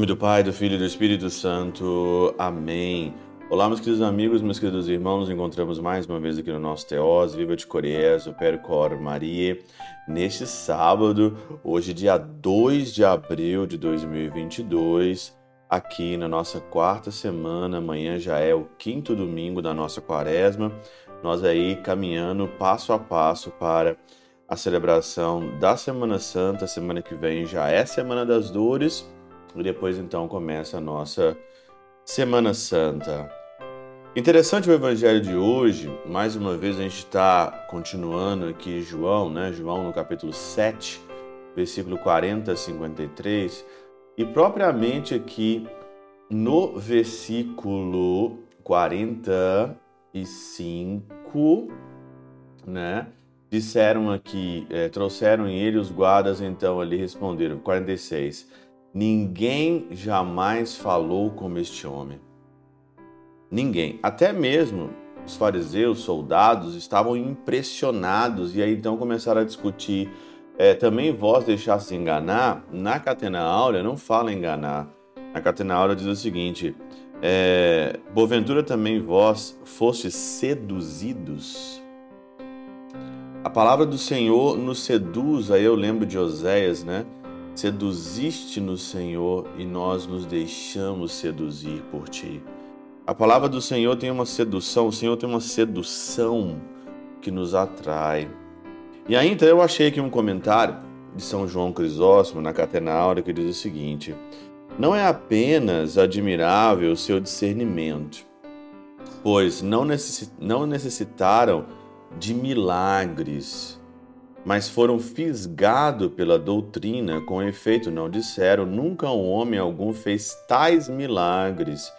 nome do Pai, do Filho e do Espírito Santo. Amém. Olá, meus queridos amigos, meus queridos irmãos, nos encontramos mais uma vez aqui no nosso Teós, Viva de Coriés, o Percor Maria, neste sábado, hoje dia 2 de abril de 2022, aqui na nossa quarta semana, amanhã já é o quinto domingo da nossa quaresma, nós aí caminhando passo a passo para a celebração da Semana Santa, semana que vem já é Semana das Dores, e depois então começa a nossa Semana Santa. Interessante o evangelho de hoje, mais uma vez a gente está continuando aqui João, né? João no capítulo 7, versículo 40 a 53, e propriamente aqui no versículo 45, né? Disseram aqui, é, trouxeram ele os guardas, então ali responderam, 46, ninguém jamais falou como este homem. Ninguém, até mesmo os fariseus, soldados, estavam impressionados e aí então começaram a discutir. É, também vós deixasse enganar, na Catena Áurea não fala enganar. Na Catena Áurea diz o seguinte: é, Boventura também vós fostes seduzidos a palavra do Senhor nos seduz, aí eu lembro de Oséias, né? Seduziste no Senhor e nós nos deixamos seduzir por ti. A palavra do Senhor tem uma sedução, o Senhor tem uma sedução que nos atrai. E então eu achei aqui um comentário de São João Crisóstomo na Catena Áurea que diz o seguinte: Não é apenas admirável o seu discernimento, pois não necessitaram de milagres, mas foram fisgados pela doutrina, com efeito não disseram, nunca homem algum fez tais milagres,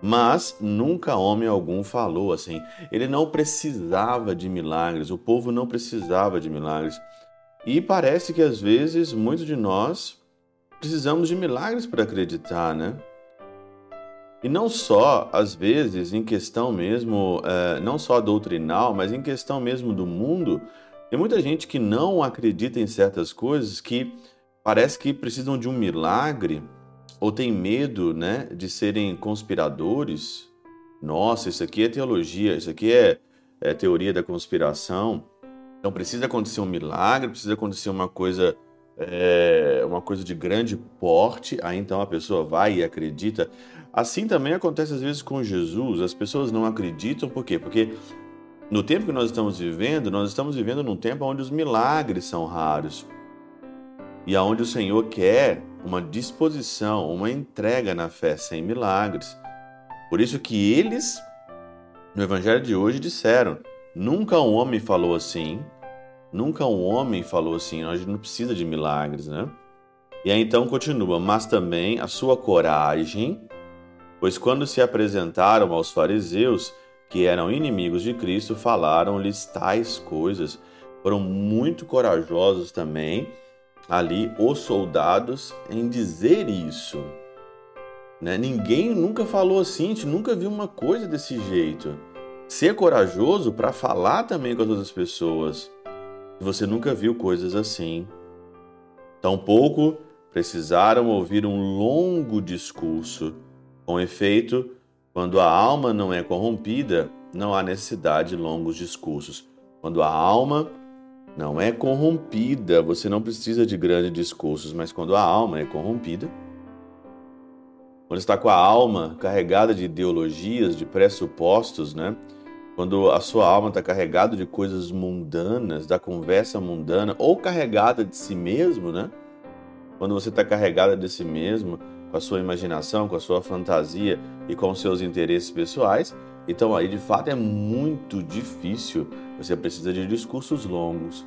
mas nunca homem algum falou assim. Ele não precisava de milagres, o povo não precisava de milagres. E parece que às vezes muitos de nós precisamos de milagres para acreditar, né? E não só, às vezes, em questão mesmo, é, não só doutrinal, mas em questão mesmo do mundo, tem muita gente que não acredita em certas coisas que parece que precisam de um milagre ou tem medo né, de serem conspiradores. Nossa, isso aqui é teologia, isso aqui é, é teoria da conspiração. Então precisa acontecer um milagre, precisa acontecer uma coisa é, uma coisa de grande porte, aí então a pessoa vai e acredita. Assim também acontece às vezes com Jesus, as pessoas não acreditam, por quê? Porque no tempo que nós estamos vivendo, nós estamos vivendo num tempo onde os milagres são raros e aonde o Senhor quer uma disposição, uma entrega na fé sem milagres. Por isso que eles, no Evangelho de hoje, disseram: nunca um homem falou assim, Nunca um homem falou assim, a gente não precisa de milagres, né? E aí então continua, mas também a sua coragem, pois quando se apresentaram aos fariseus, que eram inimigos de Cristo, falaram-lhes tais coisas. Foram muito corajosos também ali os soldados em dizer isso. Né? Ninguém nunca falou assim, a gente nunca viu uma coisa desse jeito. Ser corajoso para falar também com as outras pessoas. Você nunca viu coisas assim. Tampouco precisaram ouvir um longo discurso. Com efeito, quando a alma não é corrompida, não há necessidade de longos discursos. Quando a alma não é corrompida, você não precisa de grandes discursos, mas quando a alma é corrompida, quando está com a alma carregada de ideologias, de pressupostos, né? quando a sua alma está carregada de coisas mundanas, da conversa mundana, ou carregada de si mesmo, né? Quando você está carregada de si mesmo, com a sua imaginação, com a sua fantasia e com os seus interesses pessoais, então aí de fato é muito difícil. Você precisa de discursos longos.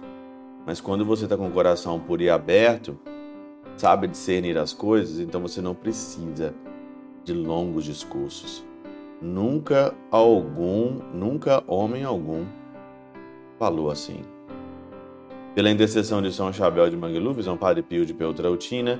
Mas quando você está com o coração puro e aberto, sabe discernir as coisas, então você não precisa de longos discursos. Nunca algum, nunca homem algum falou assim. Pela intercessão de São Chabel de Mangluf, São Padre Pio de Peltrautina,